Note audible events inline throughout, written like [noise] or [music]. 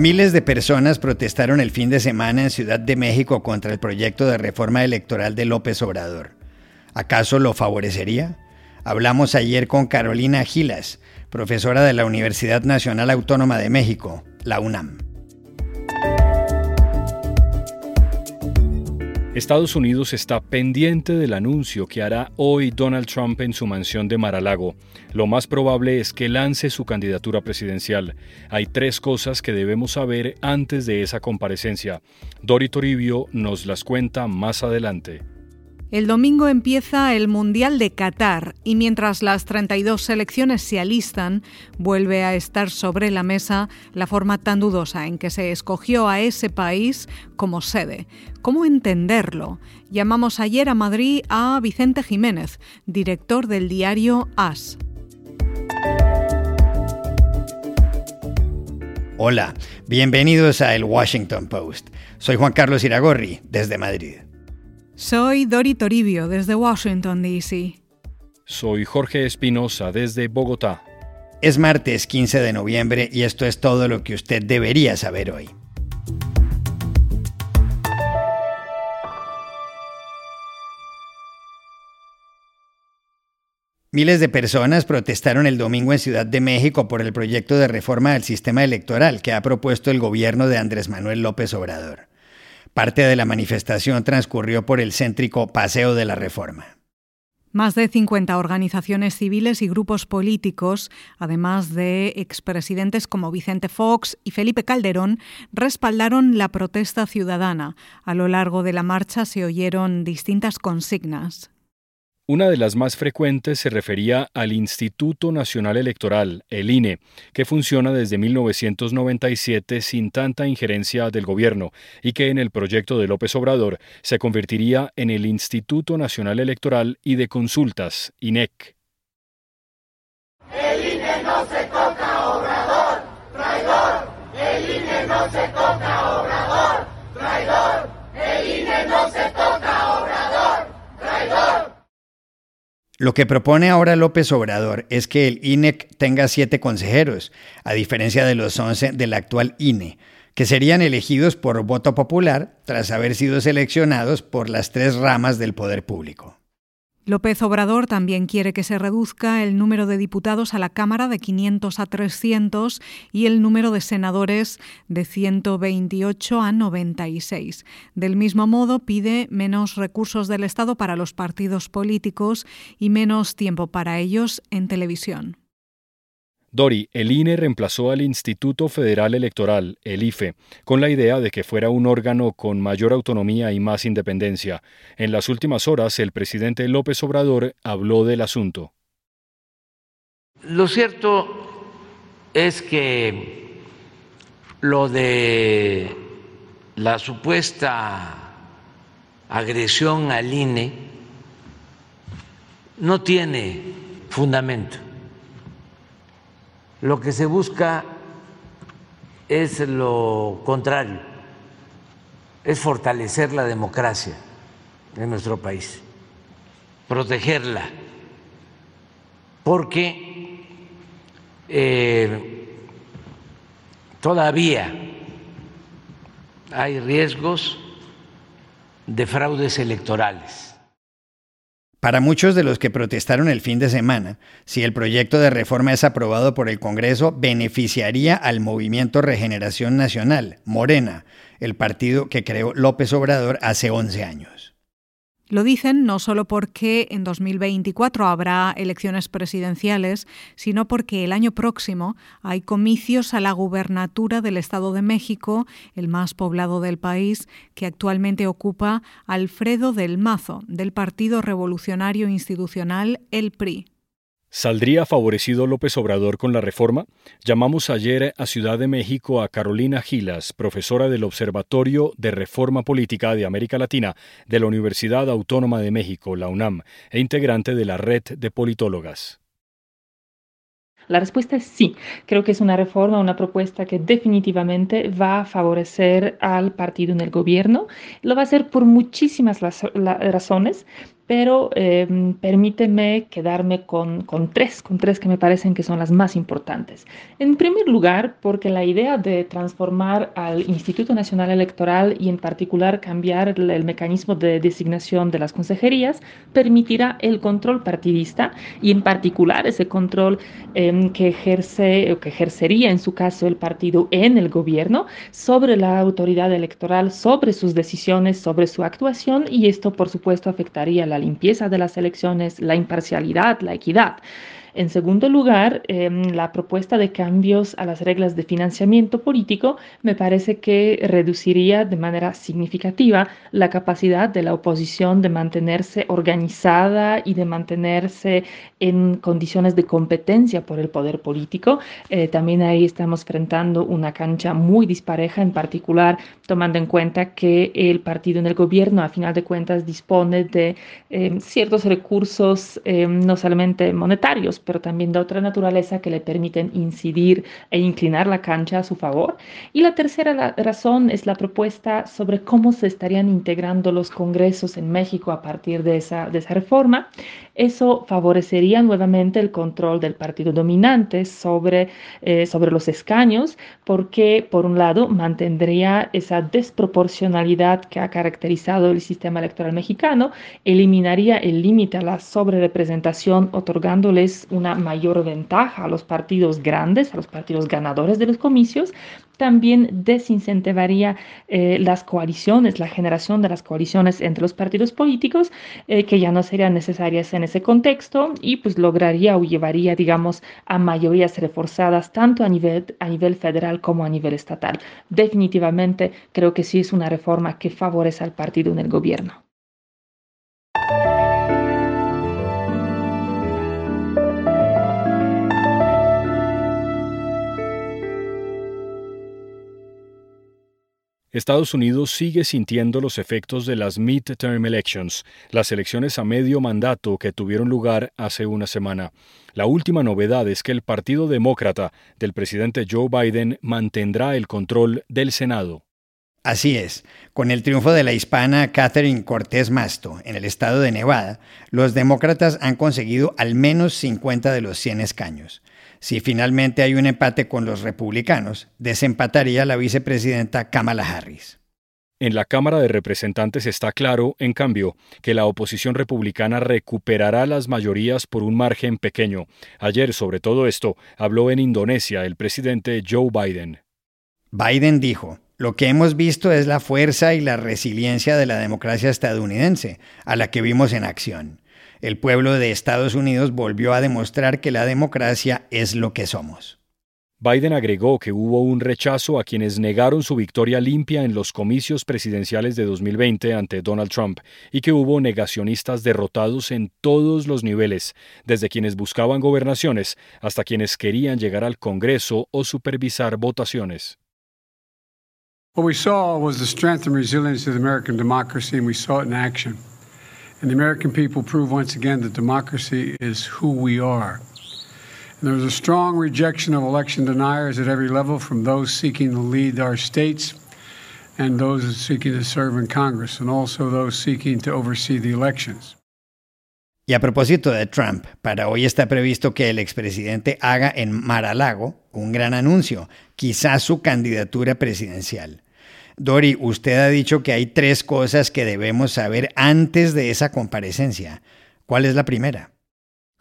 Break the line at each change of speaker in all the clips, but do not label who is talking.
Miles de personas protestaron el fin de semana en Ciudad de México contra el proyecto de reforma electoral de López Obrador. ¿Acaso lo favorecería? Hablamos ayer con Carolina Gilas, profesora de la Universidad Nacional Autónoma de México, la UNAM.
Estados Unidos está pendiente del anuncio que hará hoy Donald Trump en su mansión de Mar-a-Lago. Lo más probable es que lance su candidatura presidencial. Hay tres cosas que debemos saber antes de esa comparecencia. Dori Toribio nos las cuenta más adelante.
El domingo empieza el Mundial de Qatar y mientras las 32 selecciones se alistan, vuelve a estar sobre la mesa la forma tan dudosa en que se escogió a ese país como sede. ¿Cómo entenderlo? Llamamos ayer a Madrid a Vicente Jiménez, director del diario AS.
Hola, bienvenidos a El Washington Post. Soy Juan Carlos Iragorri, desde Madrid.
Soy Dori Toribio desde Washington, D.C.
Soy Jorge Espinosa desde Bogotá.
Es martes 15 de noviembre y esto es todo lo que usted debería saber hoy. Miles de personas protestaron el domingo en Ciudad de México por el proyecto de reforma del sistema electoral que ha propuesto el gobierno de Andrés Manuel López Obrador. Parte de la manifestación transcurrió por el céntrico Paseo de la Reforma.
Más de 50 organizaciones civiles y grupos políticos, además de expresidentes como Vicente Fox y Felipe Calderón, respaldaron la protesta ciudadana. A lo largo de la marcha se oyeron distintas consignas.
Una de las más frecuentes se refería al Instituto Nacional Electoral, el INE, que funciona desde 1997 sin tanta injerencia del gobierno y que en el proyecto de López Obrador se convertiría en el Instituto Nacional Electoral y de Consultas, INEC.
El INE no se toca, Obrador, traidor. El INE no se toca, Obrador, traidor. El INE no se toca, Obrador, traidor.
Lo que propone ahora López Obrador es que el INEC tenga siete consejeros, a diferencia de los once del actual INE, que serían elegidos por voto popular tras haber sido seleccionados por las tres ramas del poder público.
López Obrador también quiere que se reduzca el número de diputados a la Cámara de 500 a 300 y el número de senadores de 128 a 96. Del mismo modo, pide menos recursos del Estado para los partidos políticos y menos tiempo para ellos en televisión.
Dori, el INE reemplazó al Instituto Federal Electoral, el IFE, con la idea de que fuera un órgano con mayor autonomía y más independencia. En las últimas horas, el presidente López Obrador habló del asunto.
Lo cierto es que lo de la supuesta agresión al INE no tiene fundamento lo que se busca es lo contrario, es fortalecer la democracia en nuestro país, protegerla, porque eh, todavía hay riesgos de fraudes electorales.
Para muchos de los que protestaron el fin de semana, si el proyecto de reforma es aprobado por el Congreso, beneficiaría al Movimiento Regeneración Nacional, Morena, el partido que creó López Obrador hace 11 años.
Lo dicen no solo porque en 2024 habrá elecciones presidenciales, sino porque el año próximo hay comicios a la gubernatura del Estado de México, el más poblado del país, que actualmente ocupa Alfredo del Mazo, del Partido Revolucionario Institucional, el PRI.
¿Saldría favorecido López Obrador con la reforma? Llamamos ayer a Ciudad de México a Carolina Gilas, profesora del Observatorio de Reforma Política de América Latina de la Universidad Autónoma de México, la UNAM, e integrante de la red de politólogas.
La respuesta es sí. Creo que es una reforma, una propuesta que definitivamente va a favorecer al partido en el gobierno. Lo va a hacer por muchísimas razones, pero em, permíteme quedarme con, con, tres, con tres que me parecen que son las más importantes. En primer lugar, porque la idea de transformar al Instituto Nacional Electoral y en particular cambiar el, el mecanismo de designación de las consejerías permitirá el control partidista y en particular ese control em, que ejerce o que ejercería en su caso el partido en el gobierno sobre la autoridad electoral, sobre sus decisiones, sobre su actuación y esto por supuesto afectaría la limpieza de las elecciones, la imparcialidad, la equidad. En segundo lugar, em, la propuesta de cambios a las reglas de financiamiento político me parece que reduciría de manera significativa la capacidad de la oposición de mantenerse organizada y de mantenerse en condiciones de competencia por el poder político. Eh, también ahí estamos enfrentando una cancha muy dispareja, en particular tomando en cuenta que el partido en el gobierno, a final de cuentas, dispone de em, ciertos recursos, em, no solamente monetarios, pero también de otra naturaleza que le permiten incidir e inclinar la cancha a su favor. Y la tercera razón es la propuesta sobre cómo se estarían integrando los congresos en México a partir de esa, de esa reforma. Eso favorecería nuevamente el control del partido dominante sobre, eh, sobre los escaños, porque por un lado mantendría esa desproporcionalidad que ha caracterizado el sistema electoral mexicano, eliminaría el límite a la sobrerepresentación, otorgándoles una mayor ventaja a los partidos grandes, a los partidos ganadores de los comicios, también desincentivaría eh, las coaliciones, la generación de las coaliciones entre los partidos políticos, eh, que ya no serían necesarias en ese contexto y pues lograría o llevaría, digamos, a mayorías reforzadas tanto a nivel, a nivel federal como a nivel estatal. Definitivamente creo que sí es una reforma que favorece al partido en el gobierno.
Estados Unidos sigue sintiendo los efectos de las midterm elections, las elecciones a medio mandato que tuvieron lugar hace una semana. La última novedad es que el Partido Demócrata del presidente Joe Biden mantendrá el control del Senado.
Así es, con el triunfo de la hispana Catherine Cortés Masto en el estado de Nevada, los demócratas han conseguido al menos 50 de los 100 escaños. Si finalmente hay un empate con los republicanos, desempataría la vicepresidenta Kamala Harris.
En la Cámara de Representantes está claro, en cambio, que la oposición republicana recuperará las mayorías por un margen pequeño. Ayer, sobre todo esto, habló en Indonesia el presidente Joe Biden.
Biden dijo, lo que hemos visto es la fuerza y la resiliencia de la democracia estadounidense, a la que vimos en acción el pueblo de Estados Unidos volvió a demostrar que la democracia es lo que somos.
Biden agregó que hubo un rechazo a quienes negaron su victoria limpia en los comicios presidenciales de 2020 ante Donald Trump y que hubo negacionistas derrotados en todos los niveles, desde quienes buscaban gobernaciones hasta quienes querían llegar al Congreso o supervisar votaciones.
What we saw was the strength and resilience of the American democracy and we saw it in action. And the American people prove once again that democracy is who we are. And there was a strong rejection of election deniers at every level, from those seeking to lead our states and those seeking to serve in Congress, and also those seeking to oversee the elections.
Y a propósito de Trump, para hoy está previsto que el expresidente haga en Mar-a-Lago un gran anuncio, quizás su candidatura presidencial. Dori, usted ha dicho que hay tres cosas que debemos saber antes de esa comparecencia. ¿Cuál es la primera?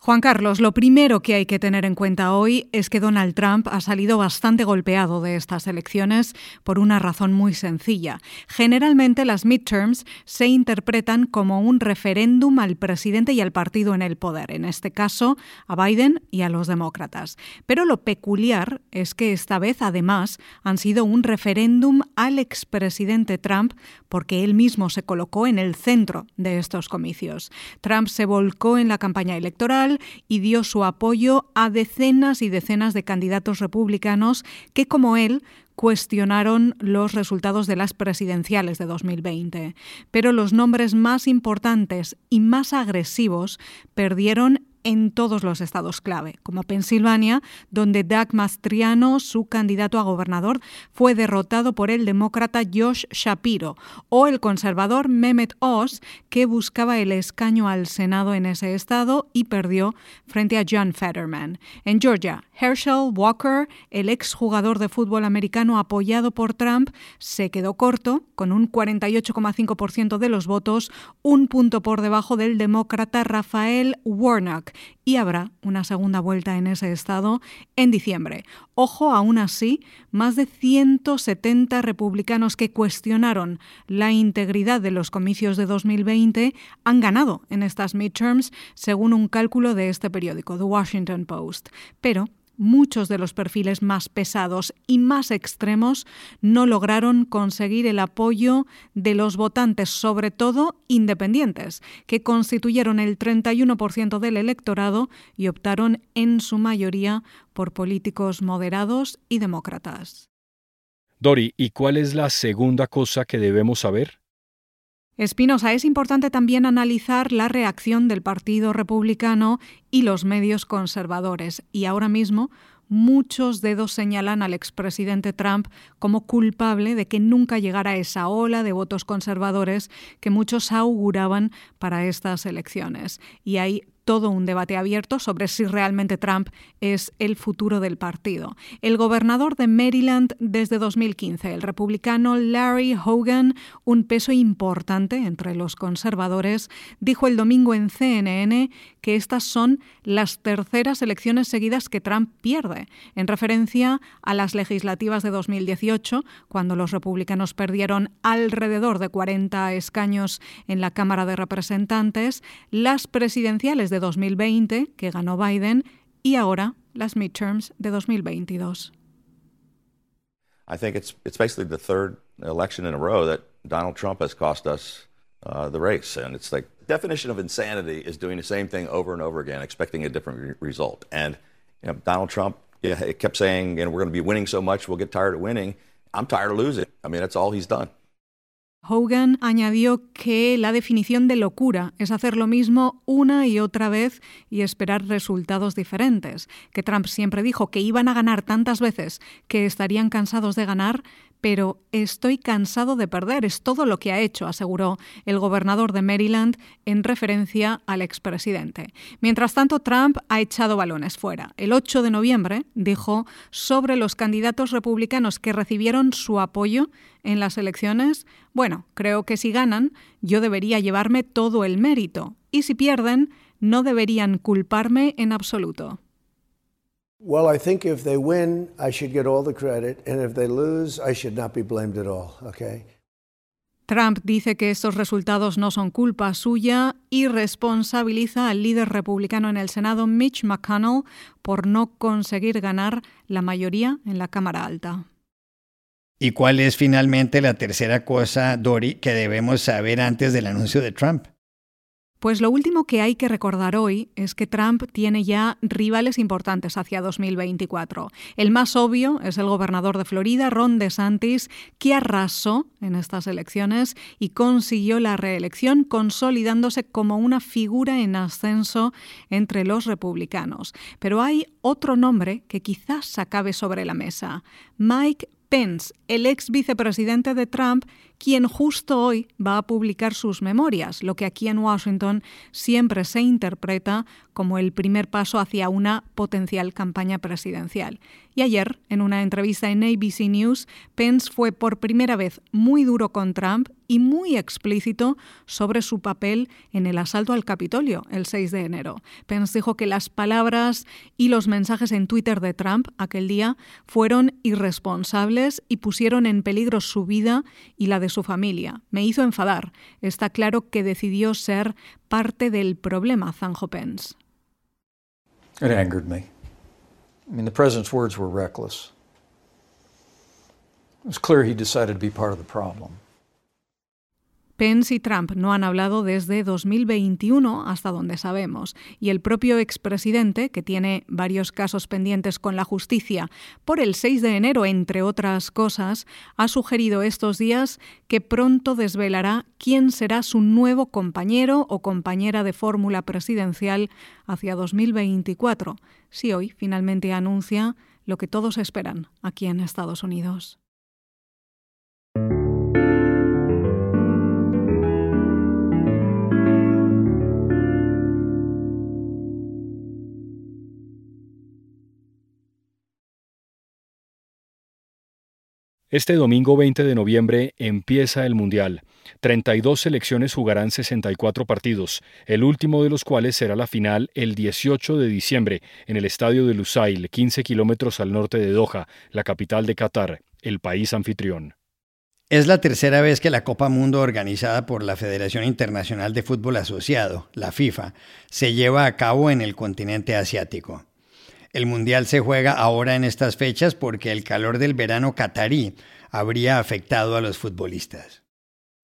Juan Carlos, lo primero que hay que tener en cuenta hoy es que Donald Trump ha salido bastante golpeado de estas elecciones por una razón muy sencilla. Generalmente las midterms se interpretan como un referéndum al presidente y al partido en el poder, en este caso a Biden y a los demócratas. Pero lo peculiar es que esta vez además han sido un referéndum al expresidente Trump porque él mismo se colocó en el centro de estos comicios. Trump se volcó en la campaña electoral y dio su apoyo a decenas y decenas de candidatos republicanos que, como él, cuestionaron los resultados de las presidenciales de 2020. Pero los nombres más importantes y más agresivos perdieron en todos los estados clave, como Pensilvania, donde Doug Mastriano, su candidato a gobernador, fue derrotado por el demócrata Josh Shapiro, o el conservador Mehmet Oz, que buscaba el escaño al Senado en ese estado y perdió frente a John Fetterman. En Georgia, Herschel Walker, el exjugador de fútbol americano apoyado por Trump, se quedó corto, con un 48,5% de los votos, un punto por debajo del demócrata Rafael Warnock, y habrá una segunda vuelta en ese estado en diciembre. Ojo, aún así, más de 170 republicanos que cuestionaron la integridad de los comicios de 2020 han ganado en estas midterms, según un cálculo de este periódico, The Washington Post. Pero muchos de los perfiles más pesados y más extremos no lograron conseguir el apoyo de los votantes, sobre todo independientes, que constituyeron el 31% del electorado y optaron en su mayoría por políticos moderados y demócratas.
Dori, ¿y cuál es la segunda cosa que debemos saber?
Espinosa, es importante también analizar la reacción del Partido Republicano y los medios conservadores. Y ahora mismo muchos dedos señalan al expresidente Trump como culpable de que nunca llegara esa ola de votos conservadores que muchos auguraban para estas elecciones. Y hay todo un debate abierto sobre si realmente Trump es el futuro del partido. El gobernador de Maryland desde 2015, el republicano Larry Hogan, un peso importante entre los conservadores, dijo el domingo en CNN que estas son las terceras elecciones seguidas que Trump pierde, en referencia a las legislativas de 2018, cuando los republicanos perdieron alrededor de 40 escaños en la Cámara de Representantes, las presidenciales de 2020, que ganó Biden, y ahora las midterms de 2022.
I think it's it's basically the third election in a row that Donald Trump has cost us uh, the race, and it's like definition of insanity is doing the same thing over and over again, expecting a different re result. And you know, Donald Trump, yeah, kept saying, "And we're going to be winning so much, we'll get tired of winning." I'm tired of losing. I mean, that's all he's done.
Hogan añadió que la definición de locura es hacer lo mismo una y otra vez y esperar resultados diferentes, que Trump siempre dijo que iban a ganar tantas veces que estarían cansados de ganar, pero estoy cansado de perder, es todo lo que ha hecho, aseguró el gobernador de Maryland en referencia al expresidente. Mientras tanto, Trump ha echado balones fuera. El 8 de noviembre dijo sobre los candidatos republicanos que recibieron su apoyo en las elecciones, bueno, creo que si ganan, yo debería llevarme todo el mérito, y si pierden, no deberían culparme en absoluto.
Well, I think if they win, I should get all the credit, and if they lose, I should not be blamed at all, okay?
Trump dice que estos resultados no son culpa suya y responsabiliza al líder republicano en el Senado, Mitch McConnell, por no conseguir ganar la mayoría en la Cámara Alta.
¿Y cuál es finalmente la tercera cosa, Dory, que debemos saber antes del anuncio de Trump?
Pues lo último que hay que recordar hoy es que Trump tiene ya rivales importantes hacia 2024. El más obvio es el gobernador de Florida, Ron DeSantis, que arrasó en estas elecciones y consiguió la reelección consolidándose como una figura en ascenso entre los republicanos. Pero hay otro nombre que quizás acabe sobre la mesa, Mike Pence, el ex vicepresidente de Trump, quien justo hoy va a publicar sus memorias, lo que aquí en Washington siempre se interpreta como el primer paso hacia una potencial campaña presidencial. Y ayer, en una entrevista en ABC News, Pence fue por primera vez muy duro con Trump y muy explícito sobre su papel en el asalto al Capitolio el 6 de enero. Pence dijo que las palabras y los mensajes en Twitter de Trump aquel día fueron irresponsables y pusieron en peligro su vida y la de su familia. Me hizo enfadar. Está claro que decidió ser parte del problema, Zanjo Pence.
It angered me. I mean, the president's words were reckless. It was clear he decided to be part of the problem.
Pence y Trump no han hablado desde 2021 hasta donde sabemos, y el propio expresidente, que tiene varios casos pendientes con la justicia por el 6 de enero, entre otras cosas, ha sugerido estos días que pronto desvelará quién será su nuevo compañero o compañera de fórmula presidencial hacia 2024, si hoy finalmente anuncia lo que todos esperan aquí en Estados Unidos.
Este domingo 20 de noviembre empieza el Mundial. 32 selecciones jugarán 64 partidos, el último de los cuales será la final el 18 de diciembre en el estadio de Lusail, 15 kilómetros al norte de Doha, la capital de Qatar, el país anfitrión.
Es la tercera vez que la Copa Mundo organizada por la Federación Internacional de Fútbol Asociado, la FIFA, se lleva a cabo en el continente asiático. El Mundial se juega ahora en estas fechas porque el calor del verano catarí habría afectado a los futbolistas.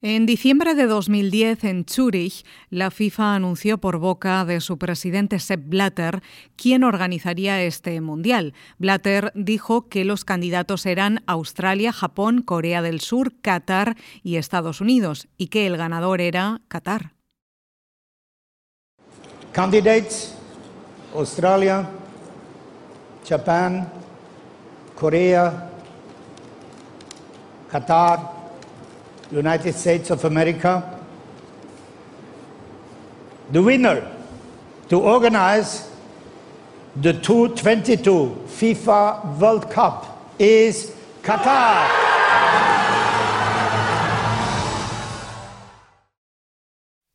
En diciembre de 2010, en Zúrich, la FIFA anunció por boca de su presidente Sepp Blatter quién organizaría este mundial. Blatter dijo que los candidatos eran Australia, Japón, Corea del Sur, Qatar y Estados Unidos, y que el ganador era Qatar.
Candidates: Australia, Japan, Korea, Qatar, United States of America. The winner to organize the 2022 FIFA World Cup is Qatar.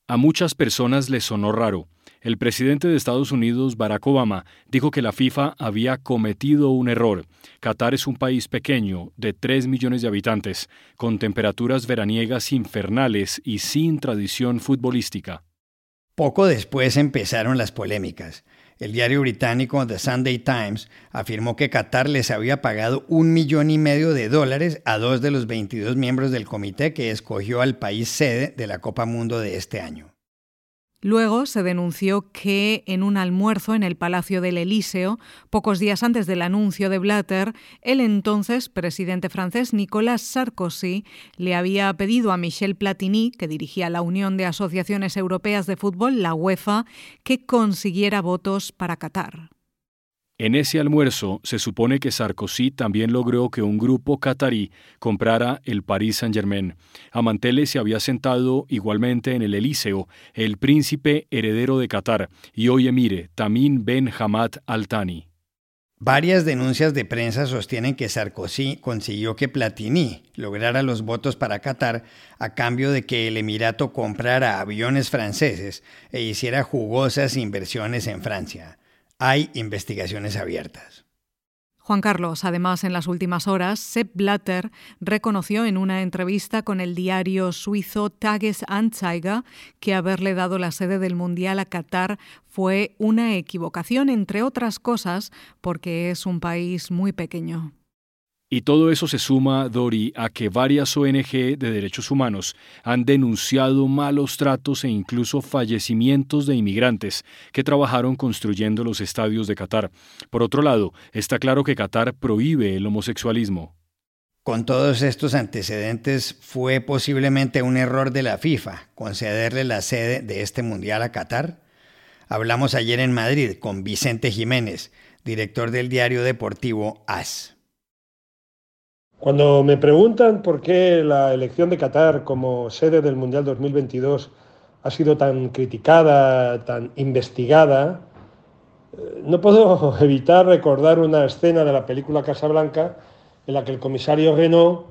A muchas personas les sonó raro el presidente de Estados Unidos, Barack Obama, dijo que la FIFA había cometido un error. Qatar es un país pequeño, de 3 millones de habitantes, con temperaturas veraniegas infernales y sin tradición futbolística.
Poco después empezaron las polémicas. El diario británico The Sunday Times afirmó que Qatar les había pagado un millón y medio de dólares a dos de los 22 miembros del comité que escogió al país sede de la Copa Mundo de este año.
Luego se denunció que en un almuerzo en el Palacio del Elíseo, pocos días antes del anuncio de Blatter, el entonces presidente francés Nicolas Sarkozy le había pedido a Michel Platini, que dirigía la Unión de Asociaciones Europeas de Fútbol, la UEFA, que consiguiera votos para Qatar.
En ese almuerzo se supone que Sarkozy también logró que un grupo catarí comprara el Paris Saint-Germain. A manteles se había sentado igualmente en el Elíseo el príncipe heredero de Qatar y hoy emire Tamim Ben Hamad Al Thani.
Varias denuncias de prensa sostienen que Sarkozy consiguió que Platini lograra los votos para Qatar a cambio de que el Emirato comprara aviones franceses e hiciera jugosas inversiones en Francia hay investigaciones abiertas.
Juan Carlos, además, en las últimas horas, Sepp Blatter reconoció en una entrevista con el diario suizo Tages Anzeiger que haberle dado la sede del Mundial a Qatar fue una equivocación, entre otras cosas, porque es un país muy pequeño.
Y todo eso se suma, Dori, a que varias ONG de derechos humanos han denunciado malos tratos e incluso fallecimientos de inmigrantes que trabajaron construyendo los estadios de Qatar. Por otro lado, está claro que Qatar prohíbe el homosexualismo.
Con todos estos antecedentes, fue posiblemente un error de la FIFA concederle la sede de este Mundial a Qatar. Hablamos ayer en Madrid con Vicente Jiménez, director del diario deportivo AS.
Cuando me preguntan por qué la elección de Qatar como sede del Mundial 2022 ha sido tan criticada, tan investigada, eh, no puedo [laughs] evitar recordar una escena de la película Casablanca en la que el comisario Renault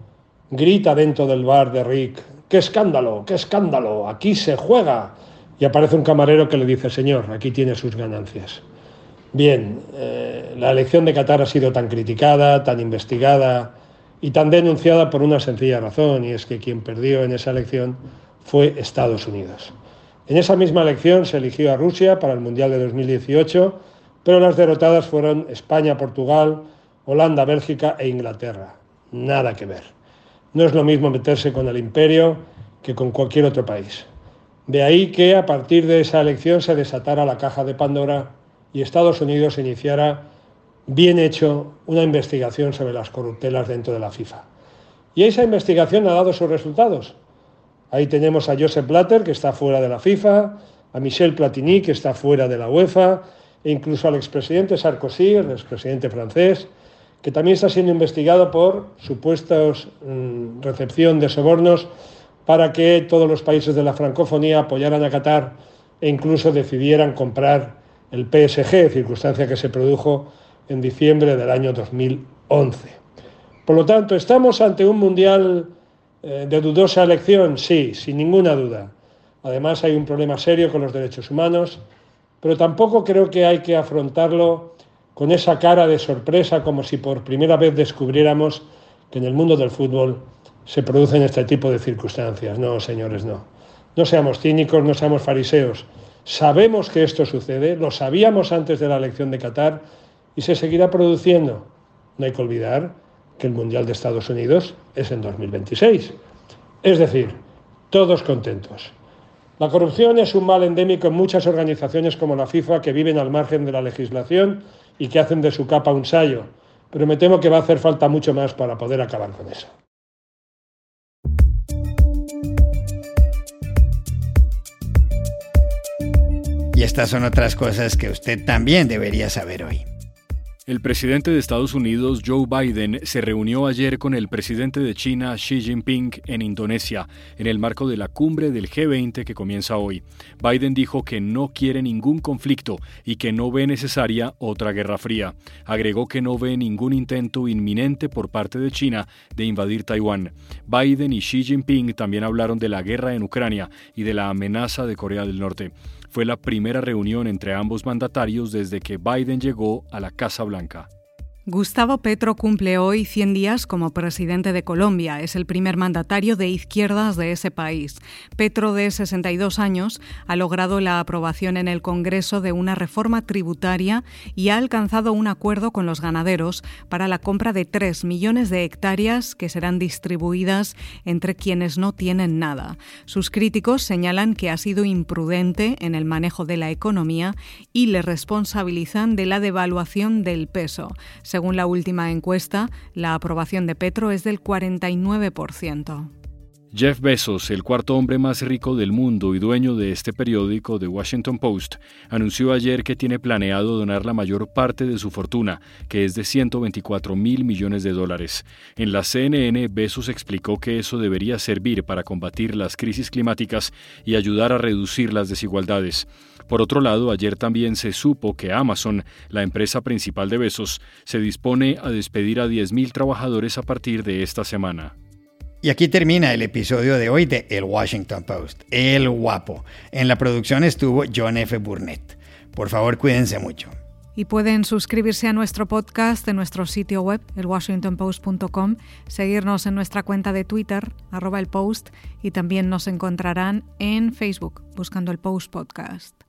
grita dentro del bar de Rick, ¡qué escándalo, qué escándalo! Aquí se juega. Y aparece un camarero que le dice, señor, aquí tiene sus ganancias. Bien, eh, la elección de Qatar ha sido tan criticada, tan investigada, y tan denunciada por una sencilla razón, y es que quien perdió en esa elección fue Estados Unidos. En esa misma elección se eligió a Rusia para el Mundial de 2018, pero las derrotadas fueron España, Portugal, Holanda, Bélgica e Inglaterra. Nada que ver. No es lo mismo meterse con el imperio que con cualquier otro país. De ahí que a partir de esa elección se desatara la caja de Pandora y Estados Unidos iniciara bien hecho una investigación sobre las corruptelas dentro de la FIFA. Y esa investigación ha dado sus resultados. Ahí tenemos a Joseph Blatter, que está fuera de la FIFA, a Michel Platini, que está fuera de la UEFA, e incluso al expresidente Sarkozy, el expresidente francés, que también está siendo investigado por supuestos mm, recepción de sobornos para que todos los países de la francofonía apoyaran a Qatar e incluso decidieran comprar el PSG, circunstancia que se produjo en diciembre del año 2011. Por lo tanto, ¿estamos ante un mundial eh, de dudosa elección? Sí, sin ninguna duda. Además, hay un problema serio con los derechos humanos, pero tampoco creo que hay que afrontarlo con esa cara de sorpresa como si por primera vez descubriéramos que en el mundo del fútbol se producen este tipo de circunstancias. No, señores, no. No seamos cínicos, no seamos fariseos. Sabemos que esto sucede, lo sabíamos antes de la elección de Qatar y se seguirá produciendo. No hay que olvidar que el Mundial de Estados Unidos es en 2026. Es decir, todos contentos. La corrupción es un mal endémico en muchas organizaciones como la FIFA que viven al margen de la legislación y que hacen de su capa un sayo, pero me temo que va a hacer falta mucho más para poder acabar con eso.
Y estas son otras cosas que usted también debería saber hoy.
El presidente de Estados Unidos, Joe Biden, se reunió ayer con el presidente de China, Xi Jinping, en Indonesia, en el marco de la cumbre del G20 que comienza hoy. Biden dijo que no quiere ningún conflicto y que no ve necesaria otra guerra fría. Agregó que no ve ningún intento inminente por parte de China de invadir Taiwán. Biden y Xi Jinping también hablaron de la guerra en Ucrania y de la amenaza de Corea del Norte. Fue la primera reunión entre ambos mandatarios desde que Biden llegó a la Casa Blanca.
Gustavo Petro cumple hoy 100 días como presidente de Colombia. Es el primer mandatario de izquierdas de ese país. Petro, de 62 años, ha logrado la aprobación en el Congreso de una reforma tributaria y ha alcanzado un acuerdo con los ganaderos para la compra de 3 millones de hectáreas que serán distribuidas entre quienes no tienen nada. Sus críticos señalan que ha sido imprudente en el manejo de la economía y le responsabilizan de la devaluación del peso. Según la última encuesta, la aprobación de Petro es del 49%.
Jeff Bezos, el cuarto hombre más rico del mundo y dueño de este periódico, The Washington Post, anunció ayer que tiene planeado donar la mayor parte de su fortuna, que es de 124 mil millones de dólares. En la CNN, Bezos explicó que eso debería servir para combatir las crisis climáticas y ayudar a reducir las desigualdades. Por otro lado, ayer también se supo que Amazon, la empresa principal de Besos, se dispone a despedir a 10.000 trabajadores a partir de esta semana.
Y aquí termina el episodio de hoy de El Washington Post, El Guapo. En la producción estuvo John F. Burnett. Por favor, cuídense mucho.
Y pueden suscribirse a nuestro podcast en nuestro sitio web, elwashingtonpost.com, seguirnos en nuestra cuenta de Twitter, arroba el post, y también nos encontrarán en Facebook buscando el Post Podcast.